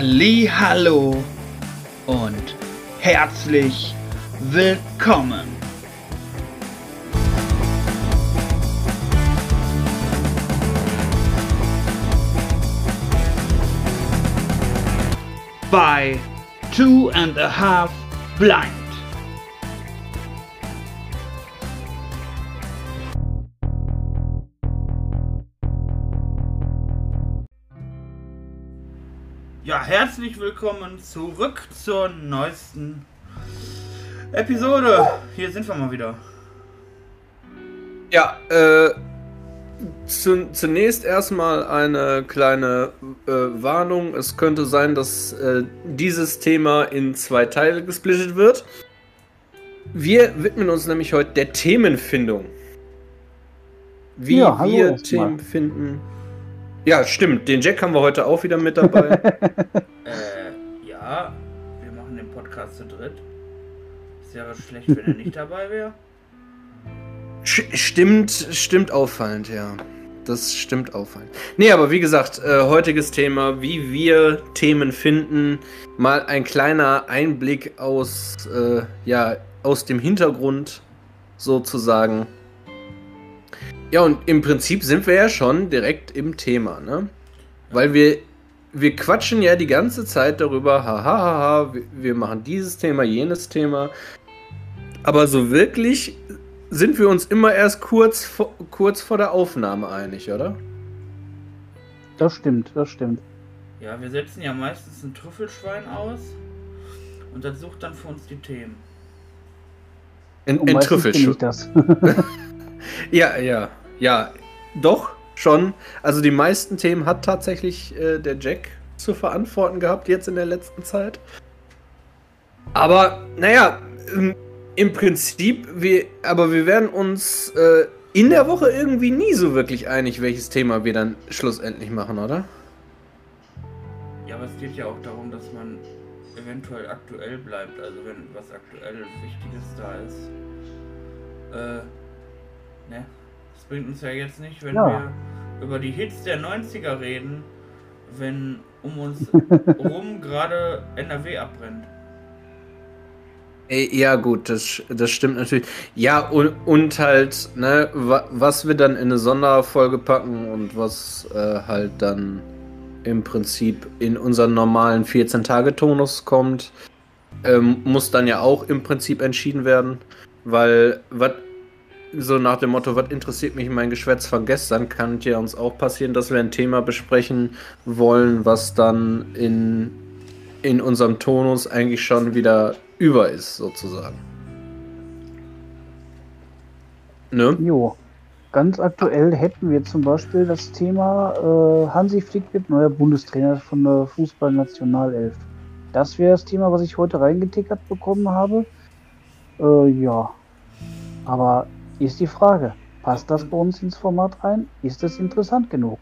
Hallo und herzlich willkommen. Bei Two and a Half Blind. Ja, herzlich willkommen zurück zur neuesten Episode. Hier sind wir mal wieder. Ja, äh, zu, zunächst erstmal eine kleine äh, Warnung. Es könnte sein, dass äh, dieses Thema in zwei Teile gesplittet wird. Wir widmen uns nämlich heute der Themenfindung. Wie Ja, hallo wir. Themen finden. Ja, stimmt. Den Jack haben wir heute auch wieder mit dabei. Äh, ja, wir machen den Podcast zu dritt. Es wäre schlecht, wenn er nicht dabei wäre. Stimmt, stimmt auffallend, ja. Das stimmt auffallend. Nee, aber wie gesagt, äh, heutiges Thema, wie wir Themen finden. Mal ein kleiner Einblick aus, äh, ja, aus dem Hintergrund sozusagen. Ja, und im Prinzip sind wir ja schon direkt im Thema, ne? Weil wir, wir quatschen ja die ganze Zeit darüber, haha, haha, wir, wir machen dieses Thema, jenes Thema. Aber so wirklich sind wir uns immer erst kurz vor, kurz vor der Aufnahme einig, oder? Das stimmt, das stimmt. Ja, wir setzen ja meistens ein Trüffelschwein aus und das sucht dann für uns die Themen. Ein, ein Trüffelschwein. Ja, ja, ja. Doch, schon. Also die meisten Themen hat tatsächlich äh, der Jack zu verantworten gehabt, jetzt in der letzten Zeit. Aber, naja, im Prinzip, wir, aber wir werden uns äh, in der Woche irgendwie nie so wirklich einig, welches Thema wir dann schlussendlich machen, oder? Ja, aber es geht ja auch darum, dass man eventuell aktuell bleibt. Also wenn was aktuell Wichtiges da ist. Äh, ne? Das bringt uns ja jetzt nicht, wenn Ja. wir über die Hits der 90er reden, wenn um uns rum gerade NRW abbrennt. Ja, gut, das, das stimmt natürlich. Ja, und, und halt, ne, wa, was wir dann in eine Sonderfolge packen und was äh, halt dann im Prinzip in unseren normalen 14-Tage-Tonus kommt, ähm, muss dann ja auch im Prinzip entschieden werden. Weil, was so nach dem Motto, was interessiert mich mein Geschwätz von gestern, kann ja uns auch passieren, dass wir ein Thema besprechen wollen, was dann in, in unserem Tonus eigentlich schon wieder über ist, sozusagen. Ne? Jo. Ganz aktuell hätten wir zum Beispiel das Thema äh, Hansi Flick wird neuer Bundestrainer von der Fußballnationalelf. Das wäre das Thema, was ich heute reingetickert bekommen habe. Äh, ja. Aber ist die Frage, passt das bei uns ins Format rein? Ist es interessant genug?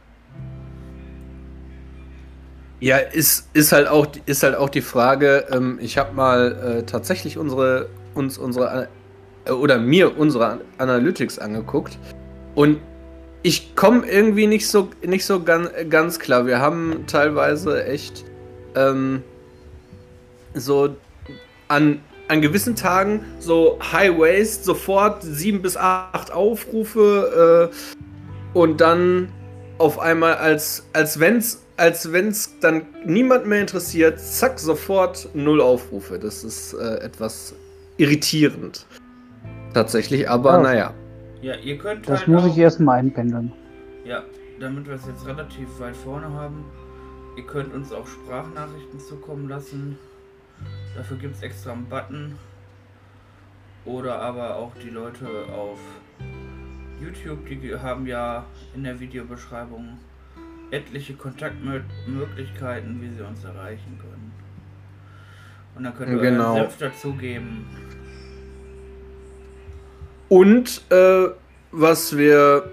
Ja, ist, ist, halt auch, ist halt auch die Frage, ähm, ich habe mal äh, tatsächlich unsere, uns unsere, äh, oder mir unsere Analytics angeguckt und ich komme irgendwie nicht so, nicht so ganz, ganz klar. Wir haben teilweise echt ähm, so an, an gewissen Tagen so High Waist, sofort sieben bis acht Aufrufe äh, und dann auf einmal, als, als wenn es als wenn's dann niemand mehr interessiert, zack, sofort null Aufrufe. Das ist äh, etwas irritierend. Tatsächlich, aber Ja. naja. Ja, ihr könnt Das halt muss auch, ich erstmal einpendeln. Ja, damit wir es jetzt relativ weit vorne haben, ihr könnt uns auch Sprachnachrichten zukommen lassen. Dafür gibt es extra einen Button. Oder aber auch die Leute auf YouTube, die haben ja in der Videobeschreibung etliche Kontaktmöglichkeiten, wie sie uns erreichen können. Und dann könnt ihr Genau. euren Senf dazugeben. Und äh, was wir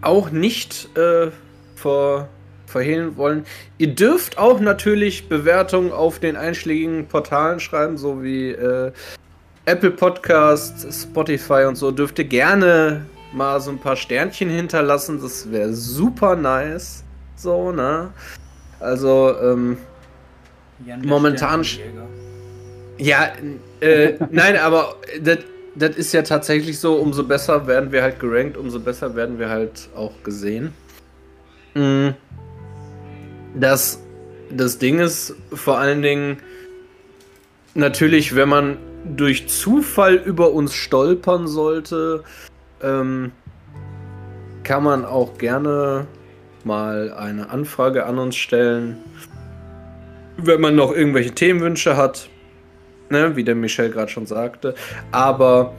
auch nicht äh, ver verhehlen wollen, ihr dürft auch natürlich Bewertungen auf den einschlägigen Portalen schreiben, so wie äh, Apple Podcast, Spotify und so. Dürft ihr gerne mal so ein paar Sternchen hinterlassen. Das wäre super nice. So, ne? Also, ähm, Jan Momentan. Ja, äh, nein, aber das, das ist ja tatsächlich so, umso besser werden wir halt gerankt, umso besser werden wir halt auch gesehen. Mm. Das, das Ding ist vor allen Dingen natürlich, wenn man durch Zufall über uns stolpern sollte, ähm, kann man auch gerne mal eine Anfrage an uns stellen. Wenn man noch irgendwelche Themenwünsche hat, ne, wie der Michel gerade schon sagte. Aber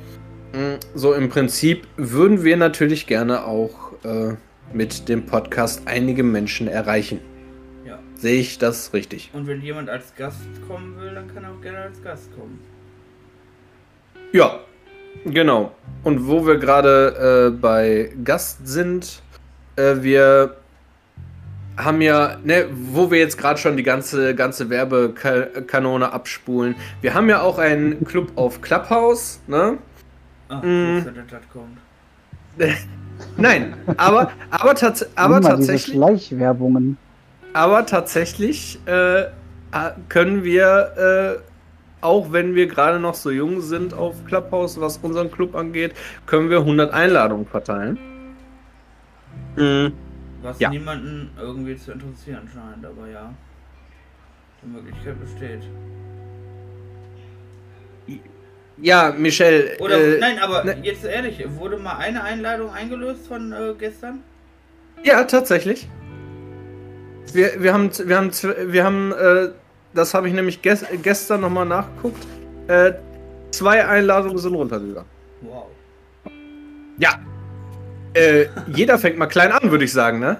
mh, so im Prinzip würden wir natürlich gerne auch äh, mit dem Podcast einige Menschen erreichen. Ja. Sehe ich das richtig? Und wenn jemand als Gast kommen will, dann kann er auch gerne als Gast kommen. Ja, genau. Und wo wir gerade äh, bei Gast sind, äh, wir haben ja, ne, wo wir jetzt gerade schon die ganze, ganze Werbekanone abspulen, wir haben ja auch einen Club auf Clubhouse, ne? Dass das kommt. Nein, aber, aber, tats aber Immer diese tatsächlich, Schleichwerbungen. Aber tatsächlich äh, können wir, äh, auch wenn wir gerade noch so jung sind auf Clubhouse, was unseren Club angeht, können wir 100 Einladungen verteilen. Mhm. Was Ja. niemanden irgendwie zu interessieren scheint, aber ja. Die Möglichkeit besteht. Ja, Michelle. Oder äh, nein, aber ne- jetzt ehrlich, wurde mal eine Einladung eingelöst von äh, gestern? Ja, tatsächlich. Wir, wir haben, wir haben, wir haben, äh, das habe ich nämlich ges gestern nochmal nachgeguckt. Äh, zwei Einladungen sind runtergegangen. Wow. Ja. Äh, jeder fängt mal klein an, würde ich sagen, ne?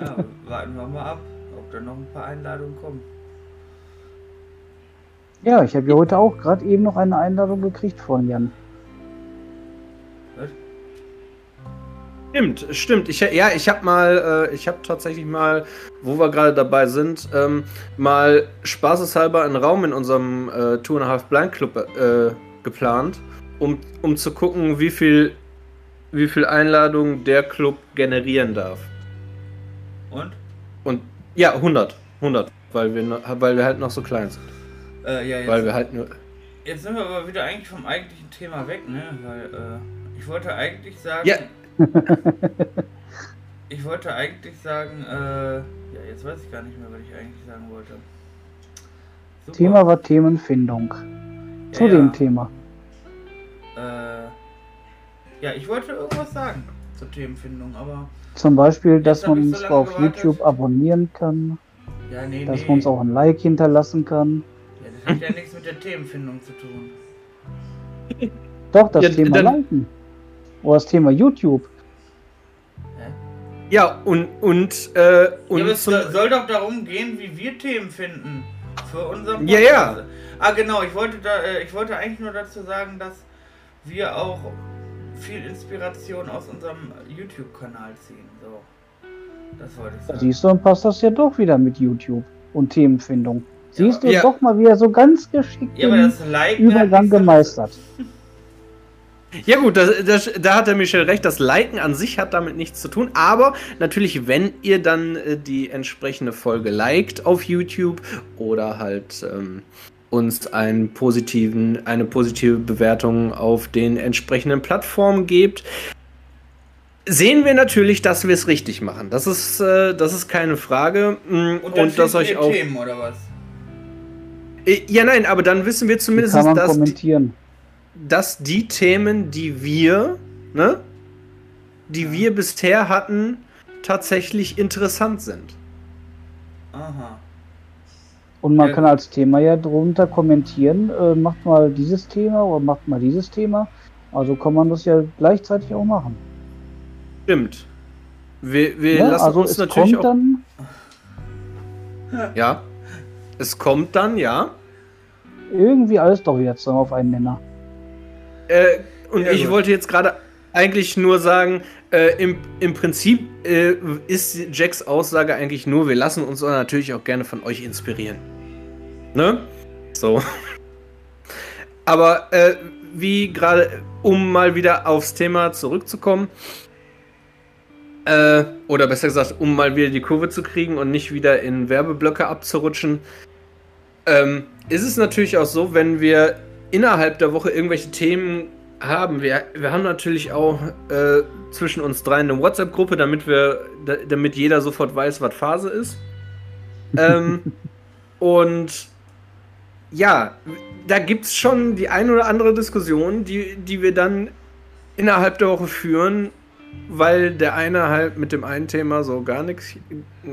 Ja, warten wir mal ab, ob da noch ein paar Einladungen kommen. Ja, ich habe ja heute auch gerade eben noch eine Einladung gekriegt von Jan. Stimmt, stimmt. Ich, ja, ich habe mal, äh, ich habe tatsächlich mal, wo wir gerade dabei sind, ähm, mal spaßeshalber einen Raum in unserem äh, Two and a Half Blind Club äh, geplant, um, um zu gucken, wie viel, wie viel Einladungen der Club generieren darf. Und? Und ja, 100, 100, weil wir, weil wir halt noch so klein sind. Äh, ja, jetzt, Weil wir halt nur. jetzt sind wir aber wieder eigentlich vom eigentlichen Thema weg, ne? Weil, äh, ich wollte eigentlich sagen. Ja. ich wollte eigentlich sagen, äh, ja, jetzt weiß ich gar nicht mehr, was ich eigentlich sagen wollte. Super. Thema war Themenfindung. Zu Ja, dem ja. Thema. Äh, ja, ich wollte irgendwas sagen zur Themenfindung, aber. Zum Beispiel, dass man so uns lange auf gewartet. YouTube abonnieren kann, Ja, nee, dass nee. man uns auch ein Like hinterlassen kann. Ja, das hat ja nichts mit der Themenfindung zu tun. Doch, das Ja, Thema dann- Liken. Oder das Thema YouTube. Ja, und, und, äh, und ja, es soll doch darum gehen, wie wir Themen finden für unseren Ja, ja. Ah, genau, ich wollte da, äh, ich wollte eigentlich nur dazu sagen, dass wir auch viel Inspiration aus unserem YouTube-Kanal ziehen. So. Das wollte ich Da sagen. siehst du, dann passt das ja doch wieder mit YouTube und Themenfindung. Siehst du Ja. doch mal wieder so ganz geschickt Ja, aber das Liken Übergang gemeistert. Ja gut, das, das, da hat der Michel recht, das Liken an sich hat damit nichts zu tun, aber natürlich, wenn ihr dann äh, die entsprechende Folge liked auf YouTube oder halt ähm, uns einen positiven, eine positive Bewertung auf den entsprechenden Plattformen gebt, sehen wir natürlich, dass wir es richtig machen. Das ist, äh, das ist keine Frage. Mm, Und, Und dass euch auch. Themen oder was? Äh, Ja, nein, aber dann wissen wir zumindest, kann man dass die, kommentieren. Dass die Themen, die wir, ne, die wir bisher hatten, tatsächlich interessant sind. Aha. Und man Ja. kann als Thema ja drunter kommentieren, äh, macht mal dieses Thema oder macht mal dieses Thema. Also kann man das ja gleichzeitig auch machen. Stimmt. Wir, wir Ja, lassen also uns es natürlich kommt auch. dann, Ja. Es kommt dann, ja. irgendwie alles doch wieder zusammen auf einen Nenner. Äh, und Ja, ich gut. wollte jetzt gerade eigentlich nur sagen, äh, im, im Prinzip äh, ist Jacks Aussage eigentlich nur, wir lassen uns natürlich auch gerne von euch inspirieren. Ne? So. Aber äh, wie gerade, um mal wieder aufs Thema zurückzukommen, Äh, oder besser gesagt, um mal wieder die Kurve zu kriegen und nicht wieder in Werbeblöcke abzurutschen, ähm, ist es natürlich auch so, wenn wir innerhalb der Woche irgendwelche Themen haben. Wir, wir haben natürlich auch äh, zwischen uns dreien eine WhatsApp-Gruppe, damit wir, da, damit jeder sofort weiß, was Phase ist. ähm, und ja, da gibt es schon die ein oder andere Diskussion, die, die wir dann innerhalb der Woche führen, weil der eine halt mit dem einen Thema so gar nichts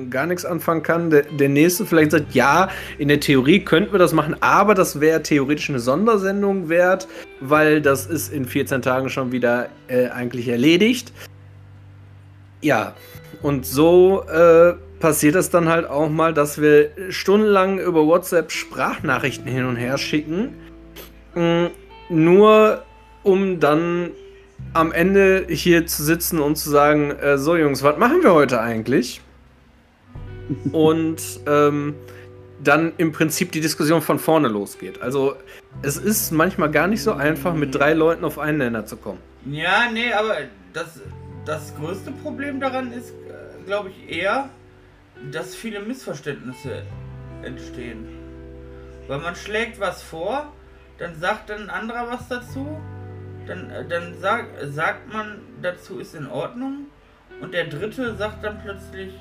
gar nichts anfangen kann. Der, der nächste vielleicht sagt, ja, in der Theorie könnten wir das machen, aber das wäre theoretisch eine Sondersendung wert, weil das ist in 14 Tagen schon wieder äh, eigentlich erledigt. Ja, und so äh, passiert es dann halt auch mal, dass wir stundenlang über WhatsApp Sprachnachrichten hin und her schicken. Mh, nur um dann am Ende hier zu sitzen und zu sagen, äh, so Jungs, was machen wir heute eigentlich? und ähm, dann im Prinzip die Diskussion von vorne losgeht. Also es ist manchmal gar nicht so einfach, mit drei Leuten auf einen Nenner zu kommen. Ja, nee, aber das, das größte Problem daran ist, äh, glaube ich, eher, dass viele Missverständnisse entstehen. Weil man schlägt was vor, dann sagt dann ein anderer was dazu dann, äh, dann sag, sagt man dazu, ist in Ordnung. Und der dritte sagt dann plötzlich,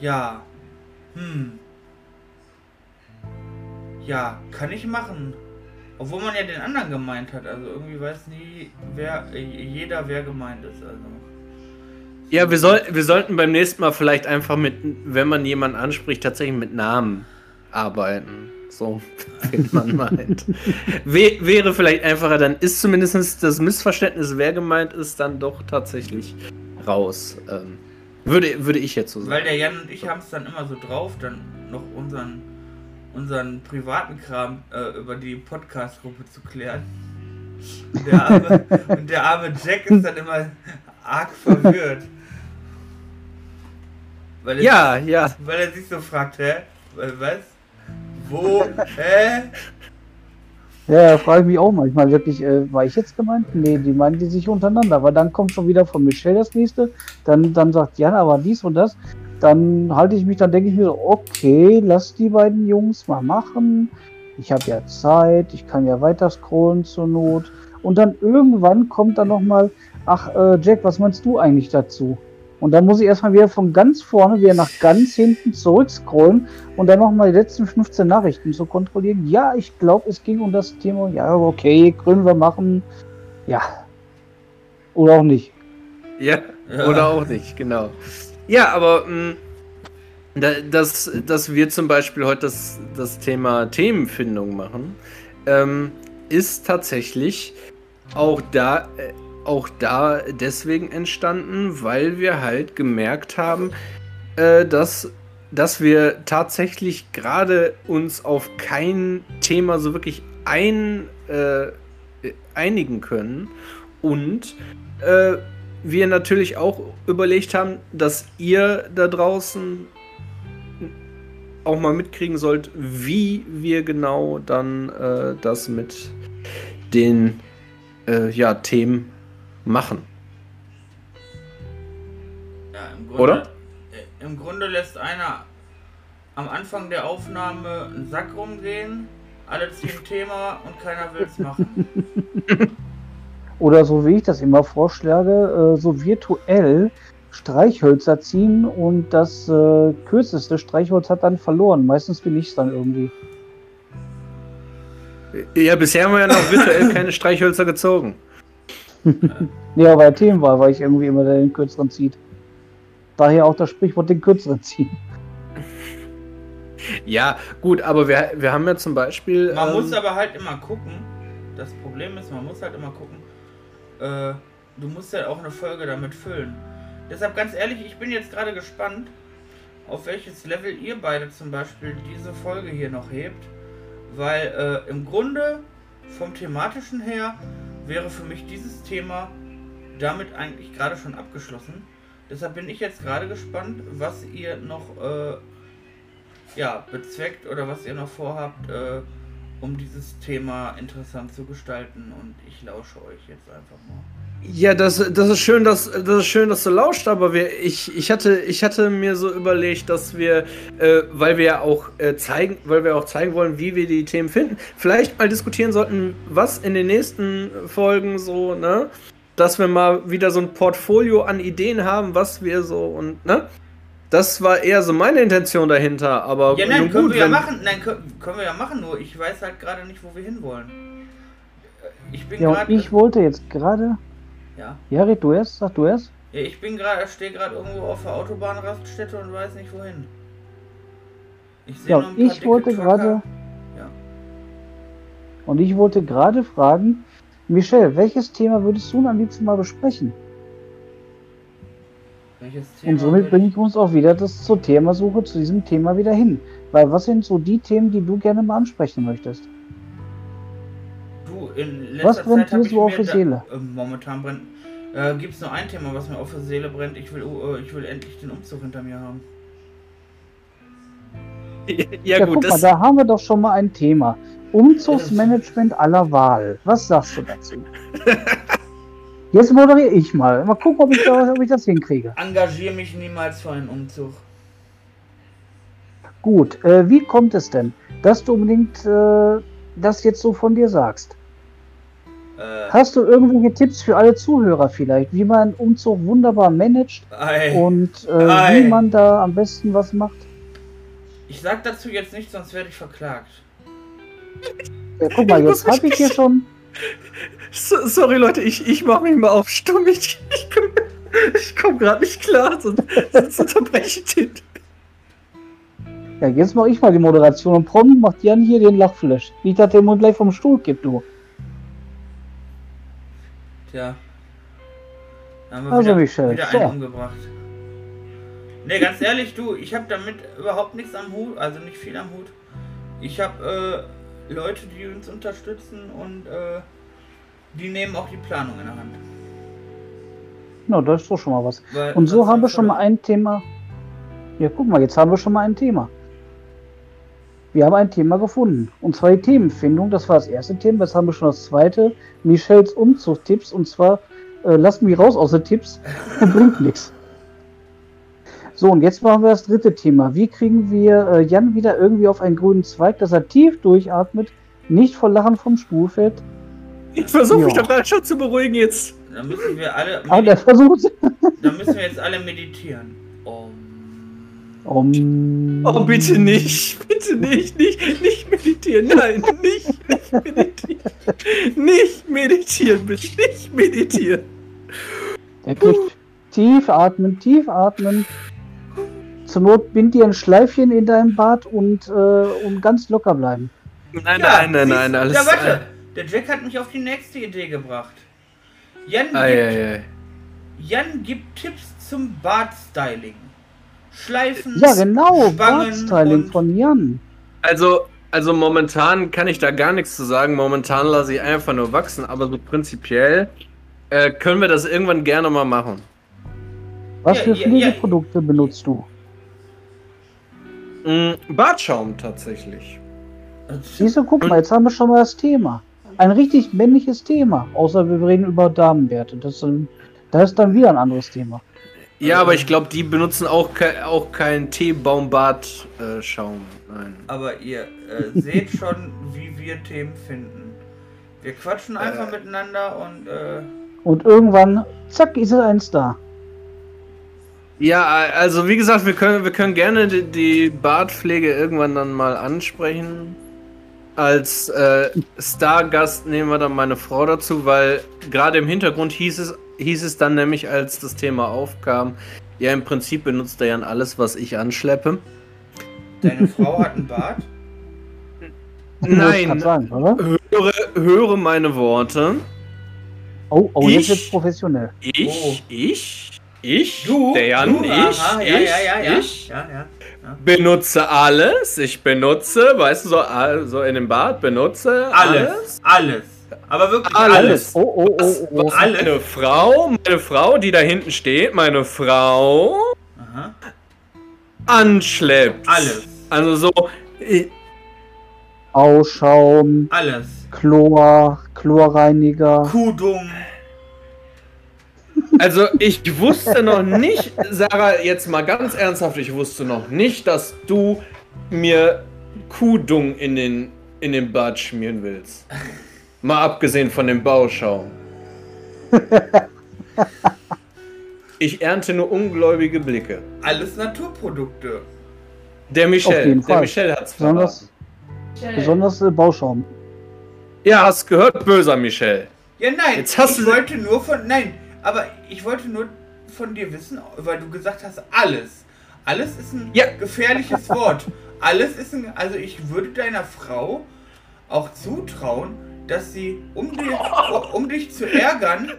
ja, hm, ja, kann ich machen. Obwohl man ja den anderen gemeint hat. Also irgendwie weiß nie, wer, jeder, wer gemeint ist. Also. Ja, wir, soll, wir sollten beim nächsten Mal vielleicht einfach mit, wenn man jemanden anspricht, tatsächlich mit Namen arbeiten. So, wenn man meint. wäre vielleicht einfacher, dann ist zumindest das Missverständnis, wer gemeint ist, dann doch tatsächlich raus. Ähm, würde, würde ich jetzt so sagen. Weil der Jan und ich haben es dann immer so drauf, dann noch unseren, unseren privaten Kram äh, über die Podcast-Gruppe zu klären. Und der, arme, und der arme Jack ist dann immer arg verwirrt. Weil ja, sich, ja. Weil er sich so fragt, hä? Was? Wo? Hä? Ja, frage ich mich auch manchmal wirklich, äh, war ich jetzt gemeint? Nee, die meinen die sich untereinander. Aber dann kommt schon wieder von Michelle das nächste. Dann, dann sagt Jan aber dies und das. Dann halte ich mich, dann denke ich mir so, okay, lass die beiden Jungs mal machen. Ich habe ja Zeit, ich kann ja weiter scrollen zur Not. Und dann irgendwann kommt dann nochmal, ach äh, Jack, was meinst du eigentlich dazu? Und dann muss ich erstmal wieder von ganz vorne wieder nach ganz hinten zurückscrollen und dann nochmal die letzten 15 Nachrichten zu kontrollieren. Ja, ich glaube, es ging um das Thema. Ja, okay, können wir machen. Ja. Oder auch nicht. Ja, ja. oder auch nicht, genau. Ja, aber mh, mm, dass, dass wir zum Beispiel heute das, das Thema Themenfindung machen, ähm, ist tatsächlich auch da äh, auch da deswegen entstanden, weil wir halt gemerkt haben, äh, dass, dass wir tatsächlich gerade uns auf kein Thema so wirklich ein, äh, einigen können. Und äh, wir natürlich auch überlegt haben, dass ihr da draußen auch mal mitkriegen sollt, wie wir genau dann äh, das mit den äh, ja, Themen machen. Ja, im Grunde, Oder? Äh, Im Grunde lässt einer am Anfang der Aufnahme einen Sack rumgehen, alle ziehen Thema und keiner will es machen. Oder so wie ich das immer vorschlage, äh, so virtuell Streichhölzer ziehen und das äh, kürzeste Streichholz hat dann verloren. Meistens bin ich es dann irgendwie. Ja, bisher haben wir ja noch virtuell keine Streichhölzer gezogen. ja, weil Themenwahl, weil ich irgendwie immer den kürzeren zieht. Daher auch das Sprichwort den kürzeren ziehen. Ja, gut, aber wir, wir haben ja zum Beispiel. Man ähm, muss aber halt immer gucken. Das Problem ist, man muss halt immer gucken. Äh, du musst ja auch eine Folge damit füllen. Deshalb ganz ehrlich, ich bin jetzt gerade gespannt, auf welches Level ihr beide zum Beispiel diese Folge hier noch hebt. Weil äh, im Grunde vom thematischen her wäre für mich dieses Thema damit eigentlich gerade schon abgeschlossen. Deshalb bin ich jetzt gerade gespannt, was ihr noch äh, ja, bezweckt oder was ihr noch vorhabt, äh, um dieses Thema interessant zu gestalten. Und ich lausche euch jetzt einfach mal. Ja, das, das ist schön, dass das ist schön, dass du lauscht, aber wir, ich, ich hatte, ich hatte mir so überlegt, dass wir, äh, weil wir ja auch äh, zeigen, weil wir auch zeigen wollen, wie wir die Themen finden, vielleicht mal diskutieren sollten, was in den nächsten Folgen so, ne, dass wir mal wieder so ein Portfolio an Ideen haben, was wir so und ne, das war eher so meine Intention dahinter, aber Ja, nein, nun können gut, wir ja machen. Nein, können, können wir ja machen, nur ich weiß halt gerade nicht, wo wir hinwollen. Äh, Ich bin Ja, gerade. ich wollte jetzt gerade. Ja. Ja, red du erst, sag du erst. ja, ich bin gerade, stehe gerade irgendwo auf der Autobahnraststätte und weiß nicht wohin. Ich sehe Ja, noch ein paar ich wollte gerade. Ja. Und ich wollte gerade fragen, Michelle, welches Thema würdest du am liebsten mal besprechen? Und somit bringe ich uns auch wieder das zur Themasuche zu diesem Thema wieder hin. Weil was sind so die Themen, die du gerne mal ansprechen möchtest? In Was letzter brennt Zeit so auf der da- Seele? Äh, momentan brennt. Äh, Gibt es nur ein Thema, was mir auf der Seele brennt? Ich will, äh, ich will endlich den Umzug hinter mir haben. ja, Ja, gut, guck mal, da haben wir doch schon mal ein Thema. Umzugsmanagement aller Wahl. Was sagst du dazu? Jetzt moderiere ich mal. Mal gucken, ob ich, da, ob ich das hinkriege. Engagiere mich niemals für einen Umzug. Gut, äh, wie kommt es denn, dass du unbedingt äh, das jetzt so von dir sagst? Äh, Hast du irgendwelche Tipps für alle Zuhörer vielleicht, wie man einen Umzug wunderbar managt ei. und äh, Ei. wie man da am besten was macht? Ich sag dazu jetzt nichts, sonst werde ich verklagt. Ja, guck mal, jetzt habe ich hier schon. So, sorry Leute, ich, ich mache mich mal auf stumm. Ich, ich komme komm gerade nicht klar, sonst, sonst unterbreche ich den. Ja, jetzt mache ich mal die Moderation und prompt macht Jan hier den Lachflash. Nicht, dass der Mund gleich vom Stuhl kippt, du. Tja. Da haben wir Also, wieder, Michel, wieder einen umgebracht. Ne, ganz ehrlich, du, ich habe damit überhaupt nichts am Hut, also nicht viel am Hut. Ich habe äh, Leute, die uns unterstützen und äh, die nehmen auch die Planung in der Hand. Na, das ist doch schon mal was. Weil Und so haben wir schon mal ein Thema. Ja, guck mal, jetzt haben wir schon mal ein Thema. Wir haben ein Thema gefunden. Und zwar die Themenfindung. Das war das erste Thema. Jetzt haben wir schon das zweite. Michels Umzugtipps. Und zwar äh, lassen wir raus aus den Tipps und bringt nichts. So, und jetzt machen wir das dritte Thema. Wie kriegen wir äh, Jan wieder irgendwie auf einen grünen Zweig, dass er tief durchatmet, nicht vor Lachen vom Stuhl fällt? Ich versuche mich doch gerade schon zu beruhigen jetzt. Da müssen wir alle, Aber der versucht. da müssen wir jetzt alle meditieren. Um, Oh, bitte nicht. Bitte nicht. Nicht, nicht meditieren. Nein, nicht, nicht meditieren. Nicht meditieren, bitte. Nicht meditieren. Der kriegt tief atmen, tief atmen. Zur Not bind dir ein Schleifchen in deinem Bart und, äh, und ganz locker bleiben. Nein, Ja, nein, nein, nein. Alles. Ja, warte. Der Jack hat mich auf die nächste Idee gebracht. Jan, Ei, gibt, ei, ei. Jan gibt Tipps zum Bartstyling. Schleifen, Ja, genau, Bartstyling von Jan. Also, also momentan kann ich da gar nichts zu sagen. Momentan lasse ich einfach nur wachsen, aber so prinzipiell äh, können wir das irgendwann gerne mal machen. Was Ja, für ja, Pflegeprodukte benutzt du? Mm, Bartschaum tatsächlich. Siehst du, guck mal, jetzt haben wir schon mal das Thema. Ein richtig männliches Thema. Außer wir reden über Damenwerte. Das ist dann, das ist dann wieder ein anderes Thema. Ja, aber ich glaube, die benutzen auch, ke auch keinen Teebaumbart-Schaum. Nein. Aber ihr äh, seht schon, wie wir Themen finden. Wir quatschen einfach miteinander und äh, Und irgendwann, zack, ist eins da. Ja, also wie gesagt, wir können, wir können gerne die, die Bartpflege irgendwann dann mal ansprechen. Als äh, Stargast nehmen wir dann meine Frau dazu, weil gerade im Hintergrund hieß es, hieß es dann nämlich, als das Thema aufkam, ja, im Prinzip benutzt er ja alles, was ich anschleppe. deine Frau hat einen Bart. Nein, Sagen, oder? höre, höre meine Worte. Oh, oh, Ich- jetzt wird's professionell. Ich, Oh. ich, ich, Du, der Jan, du, ich, aha, ich, ja, ja, ja, ja, ich, ja, ja. Benutze alles. Ich benutze, weißt du, so, so in dem Bad, benutze Alles, alles. Aber wirklich Alles. alles. Oh, oh, oh, oh. was Alles. meine Frau, meine Frau, die da hinten steht, meine Frau Aha. anschleppt. Alles. Also so, Ausschaum, Alles. Chlor, Chlorreiniger. Kudung. Also ich wusste noch nicht, Sarah, jetzt mal ganz ernsthaft, ich wusste noch nicht, dass du mir Kuhdung in den, in den Bart schmieren willst. Mal abgesehen von dem Bauschaum. Ich ernte nur ungläubige Blicke. Alles Naturprodukte. Der Auf Michel, jeden der Fall. Michel hat's Besonders, verraten. besonders äh, Bauschaum. Ja, hast gehört, böser Michel. Ja, nein, Jetzt hast ich du- wollte nur von. Nein, aber ich wollte nur von dir wissen, weil du gesagt hast, alles. Alles ist ein Ja. gefährliches Wort. Alles ist ein. Also, ich würde deiner Frau auch zutrauen, dass sie, um, dir, um dich zu ärgern,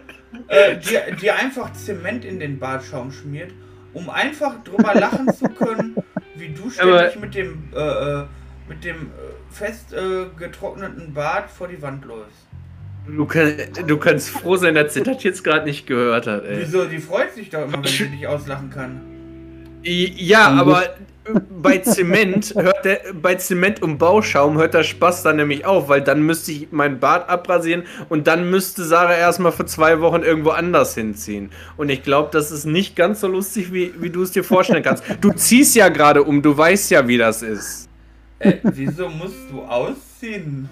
äh, dir, dir einfach Zement in den Bartschaum schmiert, um einfach drüber lachen zu können, wie du ständig Aber- mit dem, äh, äh, mit dem äh, fest äh, getrockneten Bart vor die Wand läufst. Du, kann, du kannst froh sein, dass sie das jetzt gerade nicht gehört hat, ey. Wieso? Die freut sich doch immer, wenn sie dich auslachen kann. Ja, aber bei Zement hört der, bei Zement und Bauschaum hört der Spaß dann nämlich auf, weil dann müsste ich meinen Bart abrasieren und dann müsste Sarah erstmal für zwei Wochen irgendwo anders hinziehen. Und ich glaube, das ist nicht ganz so lustig, wie, wie du es dir vorstellen kannst. Du ziehst ja gerade um, du weißt ja, wie das ist. Äh, wieso musst du ausziehen?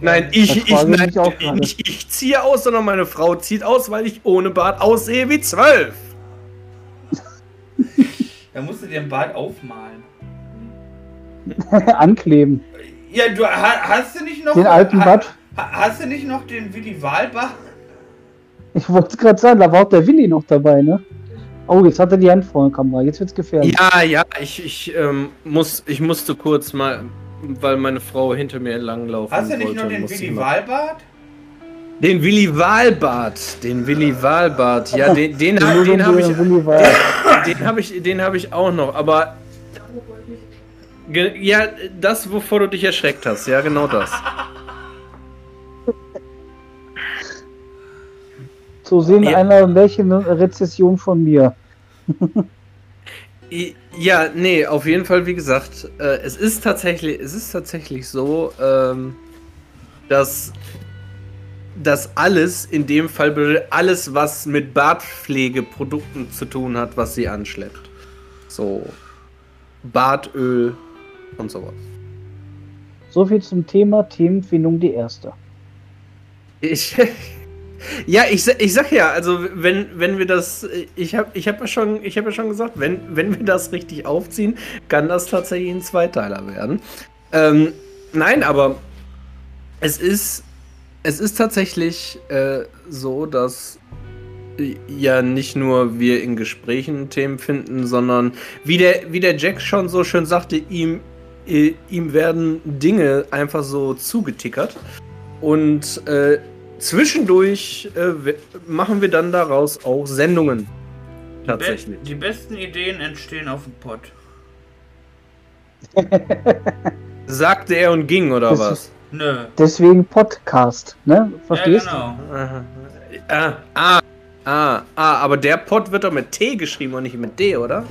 Nein, ich, ich, ich nein, nicht ich ziehe aus, sondern meine Frau zieht aus, weil ich ohne Bart aussehe wie zwölf. Da musst du dir den Bart aufmalen. Ankleben. Ja, du ha, hast du nicht noch. Den alten Bart. ha, Hast du nicht noch den Willi Wahlbach? Ich wollte gerade sagen, da war auch der Willi noch dabei, ne? Oh, jetzt hat er die Hand vor der Kamera. Jetzt wird's gefährlich. Ja, ja, ich, ich, ähm, muss, ich musste kurz mal, weil meine Frau hinter mir entlanglaufen Hast du nicht wollte, noch den mal- Wahlbart? Den Willi Wahlbart, den Willi Wahlbart, ja, den, den, hab- den habe ich, den habe ich, den habe ich auch noch, aber ja, das, wovor du dich erschreckt hast, ja, genau das. Zu sehen Ja. einer welche Rezession von mir. Ja, nee, auf jeden Fall, wie gesagt, äh, es ist tatsächlich, es ist tatsächlich so, ähm, dass dass alles in dem Fall alles, was mit Bartpflegeprodukten zu tun hat, was sie anschleppt. So Bartöl und sowas. So viel zum Thema Themenfindung die erste. Ich, ja, ich, ich sag ja, also wenn, wenn wir das, ich habe ich hab ja, schon- hab ja schon gesagt, wenn, wenn wir das richtig aufziehen, kann das tatsächlich ein Zweiteiler werden. Ähm, nein, aber es ist, es ist tatsächlich äh, so, dass äh, ja nicht nur wir in Gesprächen Themen finden, sondern wie der, wie der Jack schon so schön sagte, ihm, äh, ihm werden Dinge einfach so zugetickert. Und äh, zwischendurch äh, machen wir dann daraus auch Sendungen. Tatsächlich. Be die besten Ideen entstehen auf dem Pott. Sagte er und ging, oder Das was? Nö. Deswegen Podcast, ne? Verstehst ja, genau. Aha. Ah, ah, ah, ah, aber der Pott wird doch mit T geschrieben und nicht mit D, oder?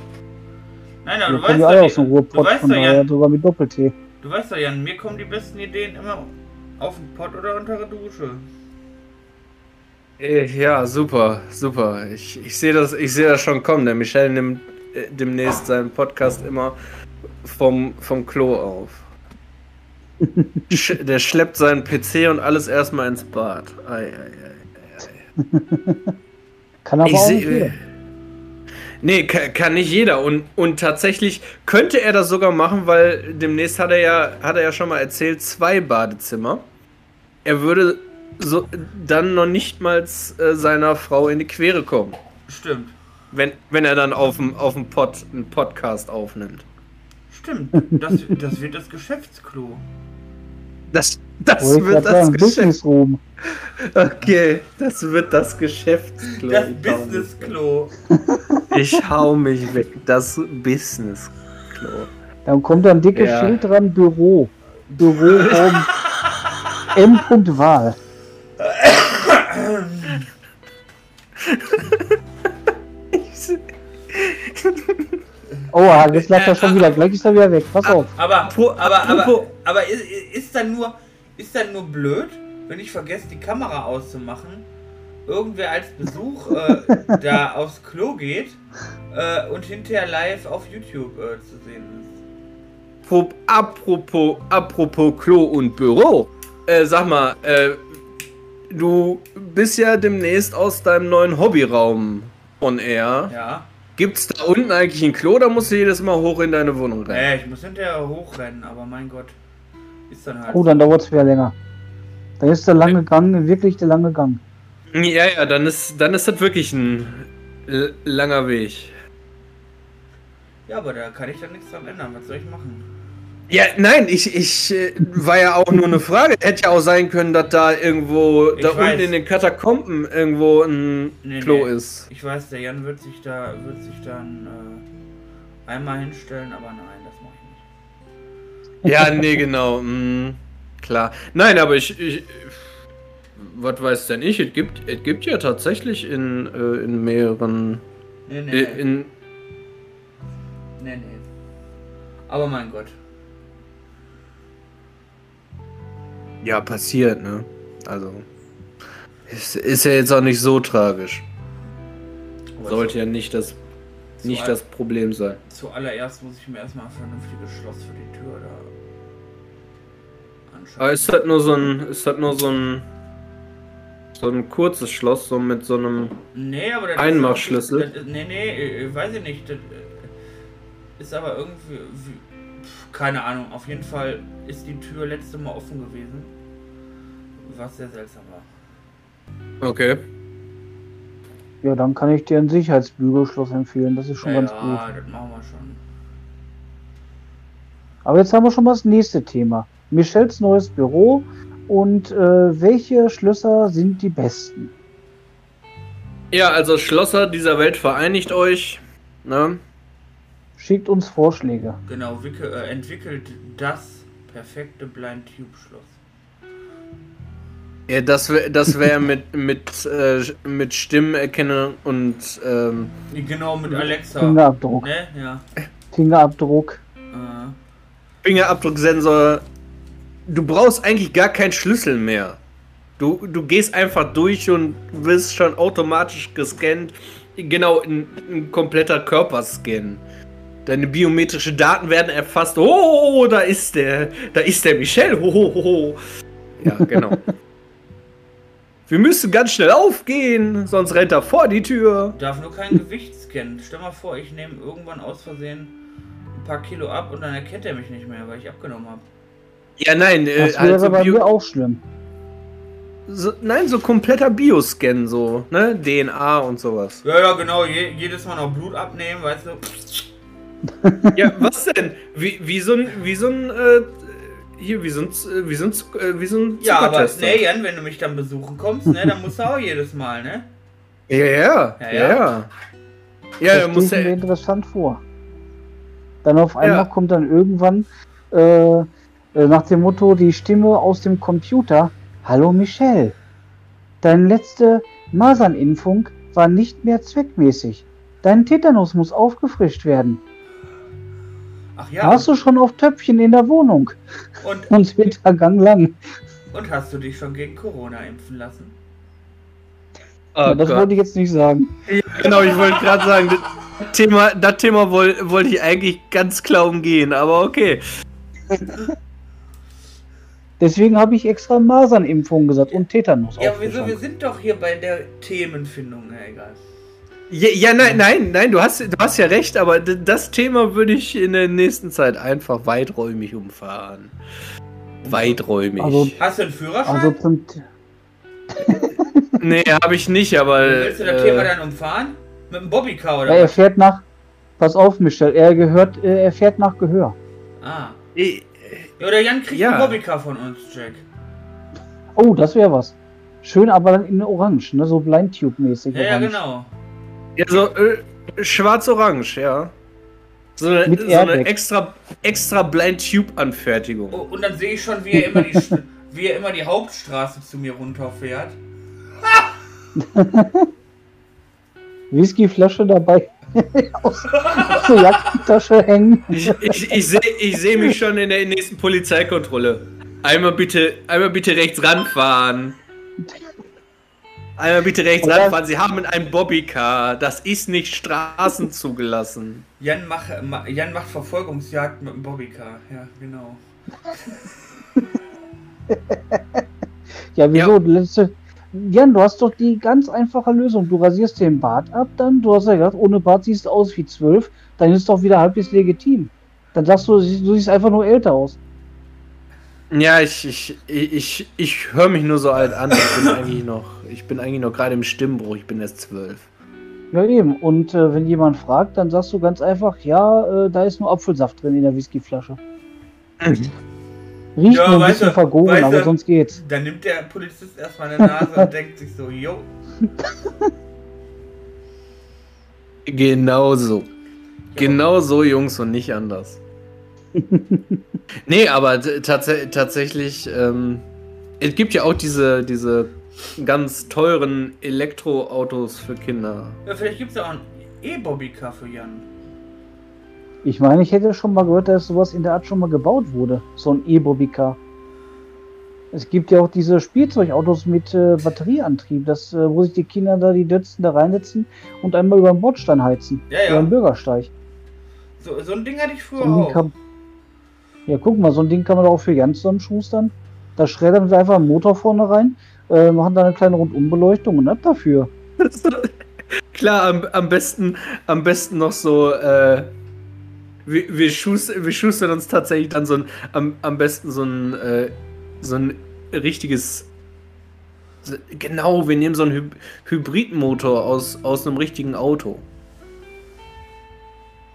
Nein, du? aber Wir du kommen weißt, ja doch, aus dem die- du, Ruhrpott, weißt von daher sogar mit Doppel-T. du weißt doch, Jan, mir kommen die besten Ideen immer auf dem Pott oder unter der Dusche. Äh, Ja, super, super. Ich, ich sehe das, ich sehe das schon kommen. Der Michel nimmt äh, demnächst seinen Podcast immer vom, vom Klo auf. Sch der schleppt seinen PC und alles erstmal ins Bad. Ei, ei, ei. Kann aber Ich auch nicht jeder. Nee, kann, kann nicht jeder. Und, und tatsächlich könnte er das sogar machen, weil demnächst hat er ja, hat er ja schon mal erzählt, zwei Badezimmer. Er würde so dann noch nicht mal äh, seiner Frau in die Quere kommen, Stimmt. wenn, wenn er dann auf dem auf dem Pod einen Podcast aufnimmt. Stimmt. Das, das wird das Geschäftsklo. Das, das ich wird das sagen, Geschäft. Business Room. Okay, das wird das Geschäftsklo. Das Ich hau mich Businessklo. weg. Ich hau mich weg. Das Businessklo. Dann kommt da ein dickes Ja. Schild dran, Büro. Büroraum M. Wahl. Oh, jetzt lacht er schon wieder. Gleich ist er wieder weg. Pass auf. Aber, aber, aber, apropos- aber ist, ist dann nur, ist dann nur blöd, wenn ich vergesse, die Kamera auszumachen irgendwer als Besuch äh, da aufs Klo geht äh, und hinterher live auf YouTube äh, zu sehen ist. Pro- Apropos, apropos Klo und Büro. Äh, sag mal, äh, du bist ja demnächst aus deinem neuen Hobbyraum on air. Ja. Gibt's da unten eigentlich ein Klo oder musst du jedes Mal hoch in deine Wohnung rein? Äh, ich muss hinterher hochrennen, aber mein Gott. Ist dann halt. Oh, dann dauert es wieder länger. Dann ist der lange Gang wirklich der lange Gang. Ja, ja, dann ist, dann ist das wirklich ein l- langer Weg. Ja, aber da kann ich dann nichts dran ändern. Was soll ich machen? Ja, nein, ich, ich äh, war ja auch nur eine Frage. Hätte ja auch sein können, dass da irgendwo, Ich da weiß. unten in den Katakomben irgendwo ein Nee, Klo nee. ist. Ich weiß, der Jan wird sich da, wird sich dann äh, einmal hinstellen, aber nein, das mache ich nicht. Ja, nee, genau. mm, klar. Nein, aber ich, ich was weiß denn ich? Es gibt, es gibt ja tatsächlich in, äh, in mehreren, Nee, nee, äh, nee. in, nee, nee. Aber mein Gott. Ja, passiert, ne? Also, ist, ist ja jetzt auch nicht so tragisch. Aber Sollte ja nicht das, nicht das Problem sein. Zuallererst muss ich mir erstmal ein vernünftiges Schloss für die Tür da anschauen. Aber ist das nur so ein, ist das nur so ein, so ein kurzes Schloss, so mit so einem, Nee, aber das Einmachschlüssel? Ist, das, nee, nee, äh, weiß ich nicht. Das äh, ist aber irgendwie. Keine Ahnung. Auf jeden Fall ist die Tür letzte Mal offen gewesen. Was sehr seltsam war. okay. Ja, dann kann ich dir ein Sicherheitsbügelschloss empfehlen. Das ist schon Ja, ganz ja, gut. das machen wir schon. Aber jetzt haben wir schon mal das nächste Thema. Michels neues Büro und äh, welche Schlösser sind die besten? Ja, also Schlosser dieser Welt vereinigt euch, ne? Schickt uns Vorschläge. Genau, äh, entwickelt das perfekte Blind Tube Schloss. Ja, das wäre das wär mit, mit, äh, mit Stimmenerkennung und ähm, Genau, mit Alexa. Fingerabdruck. Ne? Ja. Fingerabdruck. Äh, Fingerabdrucksensor. Du brauchst eigentlich gar keinen Schlüssel mehr. Du, du gehst einfach durch und wirst schon automatisch gescannt. Genau, ein, ein kompletter Körperscan. Deine biometrischen Daten werden erfasst. Oh, da ist der. Da ist der Michel. Ho, ho, ho. Ja, genau. Wir müssen ganz schnell aufgehen, sonst rennt er vor die Tür. darf nur kein Gewicht scannen. Stell mal vor, ich nehme irgendwann aus Versehen ein paar Kilo ab und dann erkennt er mich nicht mehr, weil ich abgenommen habe. Ja, nein, äh, Das halt wäre so bei Bio- mir auch schlimm. So, nein, so kompletter Bioscan, so, ne? DNA und sowas. Ja, ja, genau. Je, jedes Mal noch Blut abnehmen, weißt du. Ja, was denn? Wie, wie so ein, wie so ein, äh, hier, wie so ein, wie so ein, äh, wie so ein Ja, aber Zuckertester. ne, Jan, wenn du mich dann besuchen kommst, ne, dann musst du auch jedes Mal, ne? Ja, ja, ja, Ja, ja. ja. Ja, ja das da muss mir er, interessant vor. Dann auf einmal Ja. kommt dann irgendwann äh, äh, nach dem Motto die Stimme aus dem Computer. Hallo Michelle. Deine letzte Masernimpfung war nicht mehr zweckmäßig. Dein Tetanus muss aufgefrischt werden. Ach ja, Hast du schon auf Töpfchen in der Wohnung? und, Sonst wird der Gang lang. und hast du dich schon gegen Corona impfen lassen? oh Ja, das Gott. wollte ich jetzt nicht sagen. Ja, genau, ich wollte gerade sagen, das Thema, das Thema woll, wollte ich eigentlich ganz klar umgehen, aber okay. Deswegen habe ich extra Masernimpfung gesagt und Tetanus. Ja, wieso? Wir sind doch hier bei der Themenfindung, na egal. Ja, ja, nein, nein, nein, du hast, du hast ja recht, aber das Thema würde ich in der nächsten Zeit einfach weiträumig umfahren. Weiträumig. Also- Hast du einen Führerschein? Also zum nee, habe ich nicht, aber. Willst du das äh, Thema dann umfahren? Mit einem Bobbycar Ja, oder er was? fährt nach. Pass auf, Michel, er gehört, äh, er fährt nach Gehör. Ah. ich- Ja, oder Jan kriegt Ja. einen Bobbycar von uns, Jack. Oh, das wäre was. Schön, aber dann in Orange, ne? So Blind Tube-mäßig. Ja, ja, genau. Ja, so äh, schwarz-orange, ja. So eine, so eine extra, extra Blind Tube-Anfertigung. Oh, und dann sehe ich schon, wie er immer die, wie er immer die Hauptstraße zu mir runterfährt. Whiskyflasche dabei aus, aus der Jackentasche hängen. Ich, ich, ich sehe ich seh mich schon in der nächsten Polizeikontrolle. Einmal bitte, einmal bitte rechts ranfahren. Einmal bitte rechts Oder- ranfahren. Sie haben ein Bobbycar. Das ist nicht Straßen zugelassen. Jan, mach, ma- Jan macht Verfolgungsjagd mit dem Bobbycar. Ja, genau. Ja, wieso? Letzte... Jan, du hast doch die ganz einfache Lösung. Du rasierst den Bart ab, dann, du hast ja gesagt, ohne Bart siehst du aus wie zwölf, dann ist doch wieder halbwegs legitim. Dann sagst du, du siehst einfach nur älter aus. Ja, ich, ich, ich, ich, höre mich nur so alt an. Ich bin eigentlich noch, ich bin eigentlich noch gerade im Stimmbruch. Ich bin erst zwölf. Ja, eben. Und äh, wenn jemand fragt, dann sagst du ganz einfach, ja, äh, da ist nur Apfelsaft drin in der Whiskyflasche. Riecht Ja, nur ein bisschen du- vergoren, weißt aber du- sonst geht's. Dann nimmt der Polizist erstmal eine Nase und denkt sich so, jo. Genau so. Genau so, Jungs, und nicht anders. nee, aber tats tatsächlich, ähm, es gibt ja auch diese, diese ganz teuren Elektroautos für Kinder. Ja, vielleicht gibt es ja auch ein E-Bobbycar für Jan. Ich meine, ich hätte schon mal gehört, dass sowas in der Art schon mal gebaut wurde. So ein E-Bobbycar. Es gibt ja auch diese Spielzeugautos mit äh, Batterieantrieb, das, äh, wo sich die Kinder da die Dötzen da reinsetzen und einmal über den Bordstein heizen. Ja, Über ja. den Bürgersteig. So, so ein Ding hatte ich früher So auch. Ja, guck mal, so ein Ding kann man doch auch für ganz zusammenschustern. Da schreddern wir einfach einen Motor vorne rein, äh, machen da eine kleine Rundumbeleuchtung und ab dafür. Klar, am, am besten, am besten noch so, äh, wir, wir, schustern, wir schustern uns tatsächlich dann so ein, am, am besten so ein, äh, so ein richtiges, so- genau, wir nehmen so einen Hy Hybridmotor aus, aus einem richtigen Auto.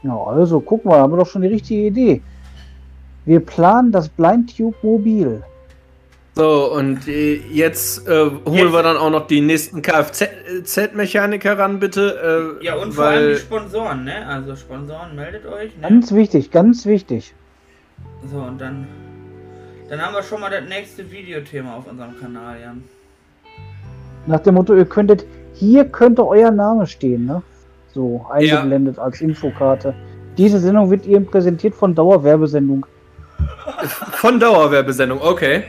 Ja, also guck mal, haben wir doch schon die richtige Idee. Wir planen das Blind Tube Mobil. So, und äh, jetzt äh, holen Jetzt- wir dann auch noch die nächsten Kfz-Mechaniker ran, bitte. Äh, Ja, und vor allem die Sponsoren, ne? Also Sponsoren, meldet euch, ne? Ganz wichtig, ganz wichtig. So, und dann. Dann haben wir schon mal das nächste Videothema auf unserem Kanal, Jan. Nach dem Motto, ihr könntet, hier könnte euer Name stehen, ne? So, eingeblendet als Infokarte. Diese Sendung wird Ihnen präsentiert von Dauerwerbesendung. Von Dauerwerbesendung, okay.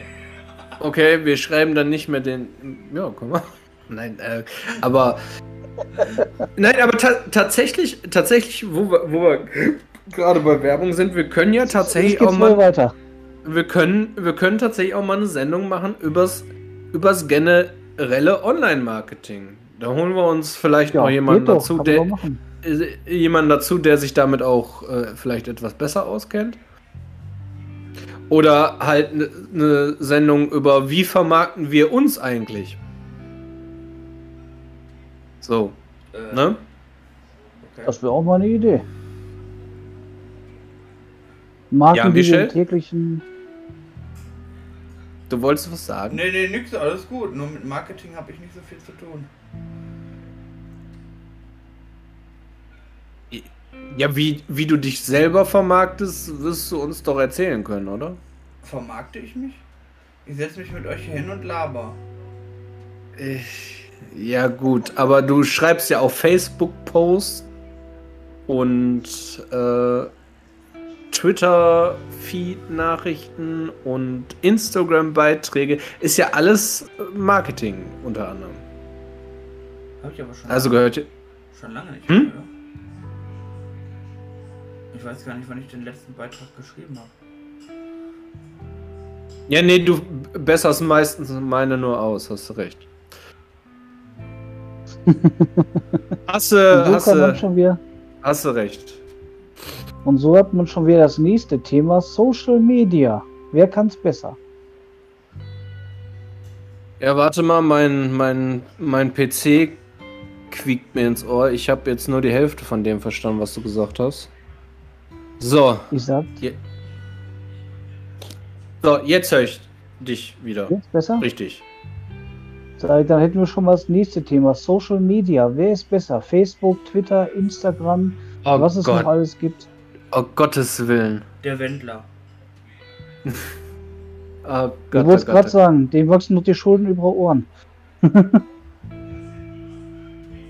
Okay, wir schreiben dann nicht mehr den. Ja, komm mal. Nein, äh, aber. Nein, aber ta tatsächlich, tatsächlich, wo wir, wo wir gerade bei Werbung sind, wir können ja tatsächlich auch mal. weiter. Wir können, wir können tatsächlich auch mal eine Sendung machen übers, übers generelle Online-Marketing. Da holen wir uns vielleicht noch jemanden doch, dazu, der, doch machen. äh, jemanden dazu, der sich damit auch äh, vielleicht etwas besser auskennt. Oder halt eine ne Sendung über wie vermarkten wir uns eigentlich. So, Äh, ne? Okay. Das wäre auch mal eine Idee. Marken, Ja, die täglichen. Du wolltest was sagen? Nee, nee, nix, alles gut. Nur mit Marketing habe ich nicht so viel zu tun. Ja, wie, wie du dich selber vermarktest, wirst du uns doch erzählen können, oder? Vermarkte ich mich? Ich setze mich mit euch hin und laber. Ich, ja gut, aber du schreibst ja auf Facebook Posts und äh, Twitter Feed Nachrichten und Instagram Beiträge ist ja alles Marketing unter anderem. Habe ich aber schon, Also gehört schon lange nicht Hm? mehr. oder? Ich weiß gar nicht, wann ich den letzten Beitrag geschrieben habe. ja nee, du besserst meistens meine nur aus, hast du recht. hast du so, hast du schon wieder, hast du recht. und so hat man schon wieder das nächste Thema: Social Media. Wer kann's besser? Ja, warte mal, mein, mein, mein PC quiekt mir ins Ohr. Ich habe jetzt nur die Hälfte von dem verstanden, was du gesagt hast. So, Ich sag, so jetzt höre ich dich wieder. jetzt besser? Richtig. Sag, Dann hätten wir schon mal das nächste Thema: Social Media. Wer ist besser? Facebook, Twitter, Instagram, Oh was es noch alles gibt. oh Gottes Willen. Der Wendler. Oh Ich Gott, wollte es oh gerade Gott. sagen, dem wachsen noch die Schulden über Ohren.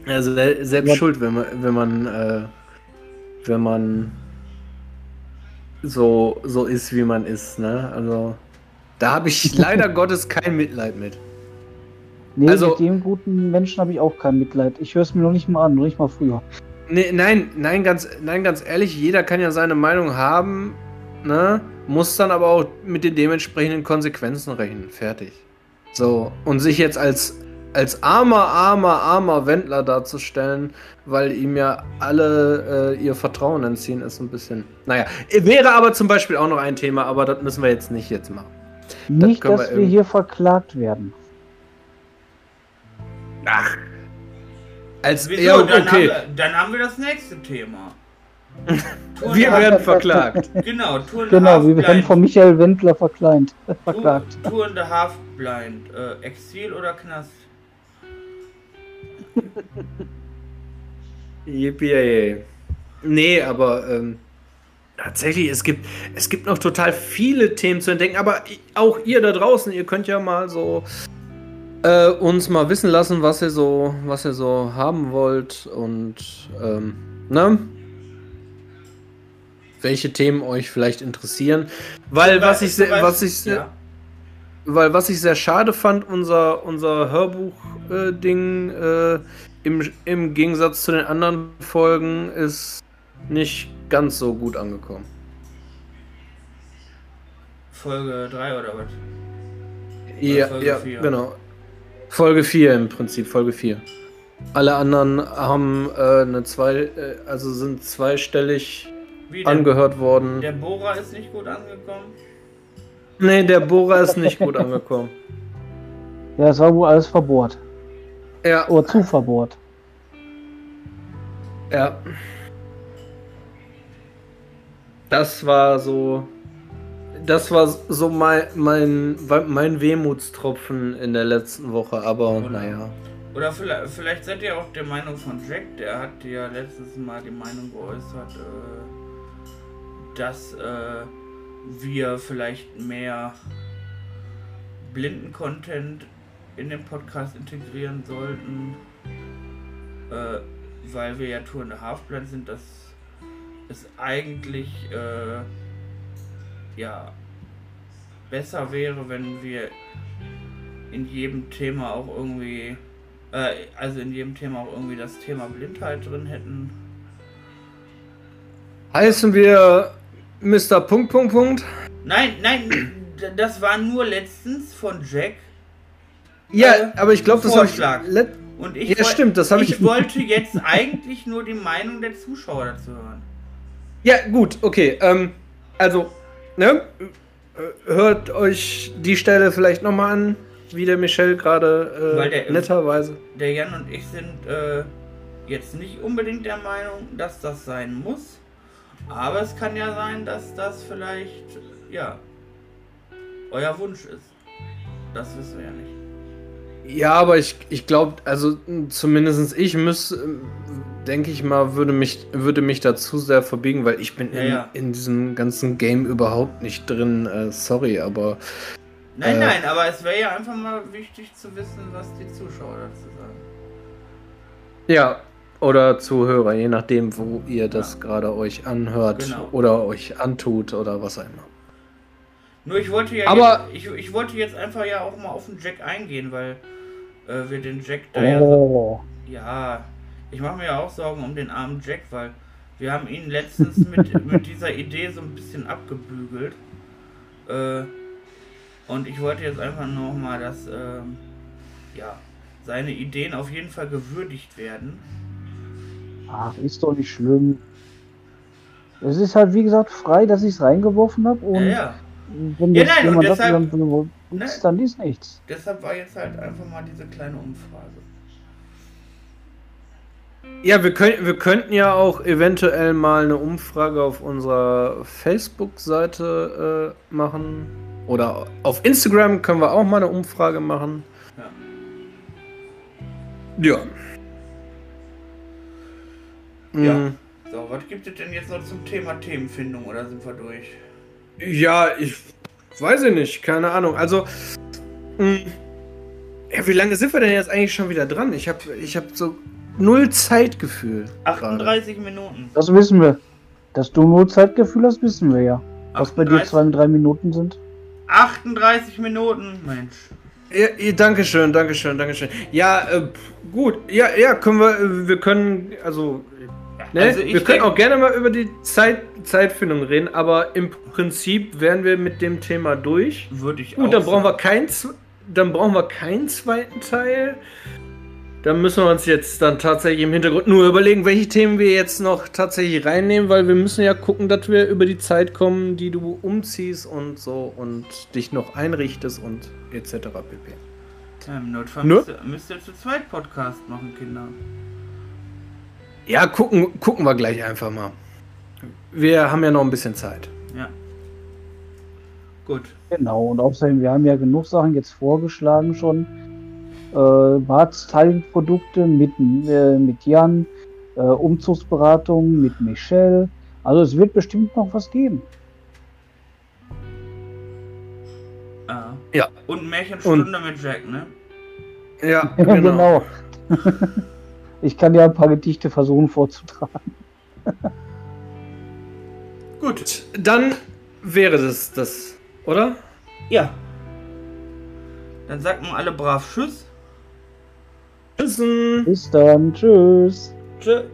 Also se- selbst Ja. schuld, wenn man, wenn man, äh, wenn man so, so ist, wie man ist, ne? Also, da habe ich leider Gottes kein Mitleid mit. Nee, Also- mit dem guten Menschen habe ich auch kein Mitleid. Ich höre es mir noch nicht mal an, noch nicht mal früher. Nee, nein, nein, ganz, nein, ganz ehrlich, jeder kann ja seine Meinung haben, ne? Muss dann aber auch mit den dementsprechenden Konsequenzen rechnen. Fertig. So, und sich jetzt als, als armer, armer, armer Wendler darzustellen, weil ihm ja alle äh, ihr Vertrauen entziehen, ist ein bisschen. Naja, wäre aber zum Beispiel auch noch ein Thema, aber das müssen wir jetzt nicht jetzt machen. Nicht, können dass wir wir hier verklagt werden. Ach. Als, Wieso? ja, dann, haben okay. wir, dann haben wir das nächste Thema. Wir werden verklagt. Genau, Tour Genau, wir werden von Michael Wendler verklagt. Tour, verklagt. Tour and a Half Blind. Äh, Exil oder Knast? Yippie. Nee, aber ähm, tatsächlich, es gibt, es gibt noch total viele Themen zu entdecken, aber auch ihr da draußen, ihr könnt ja mal so äh, uns mal wissen lassen, was ihr so, was ihr so haben wollt und ähm, ne? Welche Themen euch vielleicht interessieren. Weil was ich was ich ja. Weil was ich sehr schade fand, unser, unser Hörbuch-Ding äh, im, im Gegensatz zu den anderen Folgen ist nicht ganz so gut angekommen. Folge 3 oder was? Ja, Folge ja vier. genau. Folge 4 im Prinzip, Folge 4. Alle anderen haben äh, eine zwei, äh, also sind zweistellig der, angehört worden. der Bohrer ist nicht gut angekommen? Nee, der Bohrer ist nicht gut angekommen. Ja, es war wohl alles verbohrt. Ja, Oder zu verbohrt. Ja. Das war so. Das war so mein, mein, mein Wehmutstropfen in der letzten Woche, aber Oder- naja. Oder vielleicht, vielleicht seid ihr auch der Meinung von Jack, der hat ja letztes Mal die Meinung geäußert, äh, dass äh, wir vielleicht mehr Blinden-Content in den Podcast integrieren sollten, äh, weil wir ja Tour in der Halfblind sind, dass es eigentlich äh, ja besser wäre, wenn wir in jedem Thema auch irgendwie äh, also in jedem Thema auch irgendwie das Thema Blindheit drin hätten. Heißen wir Mr. Punkt, Punkt, Punkt? Nein, nein, das war nur letztens von Jack. Ja, Äh, aber ich glaube, das habe let- Und ich, Ja, stimmt, das hab ich- ich wollte jetzt eigentlich nur die Meinung der Zuschauer dazu hören. Ja, gut, okay. Ähm, also, ne? Äh, Hört euch die Stelle vielleicht nochmal an, wie der Michel gerade äh, der- netterweise. Der Jan und ich sind äh, jetzt nicht unbedingt der Meinung, dass das sein muss. Aber es kann ja sein, dass das vielleicht, ja, euer Wunsch ist. Das wissen wir ja nicht. Ja, aber ich, ich glaube, also zumindest ich muss, denke ich mal, würde mich, würde mich dazu sehr verbiegen, weil ich bin Ja, in, ja. in diesem ganzen Game überhaupt nicht drin. Äh, sorry, aber Nein, Äh. nein, aber es wäre ja einfach mal wichtig zu wissen, was die Zuschauer dazu sagen. ja. Oder Zuhörer, je nachdem, wo ihr das Ja. gerade euch anhört Genau. oder euch antut oder was auch immer. Nur ich wollte ja Aber- jetzt, ich, ich wollte jetzt einfach ja auch mal auf den Jack eingehen, weil äh, wir den Jack da ja Oh. ja, ich mache mir ja auch Sorgen um den armen Jack, weil wir haben ihn letztens mit, mit dieser Idee so ein bisschen abgebügelt. Äh, und ich wollte jetzt einfach noch mal, dass ähm, ja, seine Ideen auf jeden Fall gewürdigt werden. Ach, ist doch nicht schlimm. Es ist halt, wie gesagt, frei, dass ich es reingeworfen habe. Und Ja, ja. wenn Ja, jetzt nein, und jemand deshalb- dafür dann Ne? ist, dann ist nichts. Deshalb war jetzt halt einfach mal diese kleine Umfrage. Ja, wir, können, wir könnten ja auch eventuell mal eine Umfrage auf unserer Facebook-Seite äh, machen. Oder auf Instagram können wir auch mal eine Umfrage machen. Ja. Ja. Ja. Mm, So, was gibt es denn jetzt noch zum Thema Themenfindung oder sind wir durch? Ja, ich weiß ich nicht, keine Ahnung. Also, mh, ja, wie lange sind wir denn jetzt eigentlich schon wieder dran? Ich habe ich hab so null Zeitgefühl. gerade. 38 Minuten. Das wissen wir. Dass du nur Zeitgefühl hast, wissen wir ja. Was bei dir 38 zwei, drei Minuten sind. 38 Minuten, Mensch. Ja, ja, Dankeschön, Dankeschön, Dankeschön. Ja, äh, gut. Ja, ja, können wir, äh, wir können, also, ne? Also wir können auch gerne mal über die Zeit, Zeitfindung reden, aber im Prinzip wären wir mit dem Thema durch. Würde ich Gut, auch dann brauchen wir keinen, dann brauchen wir keinen zweiten Teil. Dann müssen wir uns jetzt dann tatsächlich im Hintergrund nur überlegen, welche Themen wir jetzt noch tatsächlich reinnehmen, weil wir müssen ja gucken, dass wir über die Zeit kommen, die du umziehst und so und dich noch einrichtest und etc. pp. Ja, Im Notfall Ne? müsst, ihr, müsst ihr zu zweit Podcast machen, Kinder. Ja, gucken, gucken wir gleich einfach mal. Wir haben ja noch ein bisschen Zeit. Ja. Gut. Genau, und außerdem, wir haben ja genug Sachen jetzt vorgeschlagen schon. Äh, Styling-Produkte mit, äh, mit Jan, äh, Umzugsberatung mit Michelle. Also es wird bestimmt noch was geben. Ah. Ja. Und Märchenstunde mit Jack, ne? Ja, Ja, genau. ich kann ja ein paar Gedichte versuchen vorzutragen. Gut. Dann wäre das das, oder? Ja. Dann sagt man alle brav Tschüss. Tschüssen. Bis dann. Tschüss. Tschüss.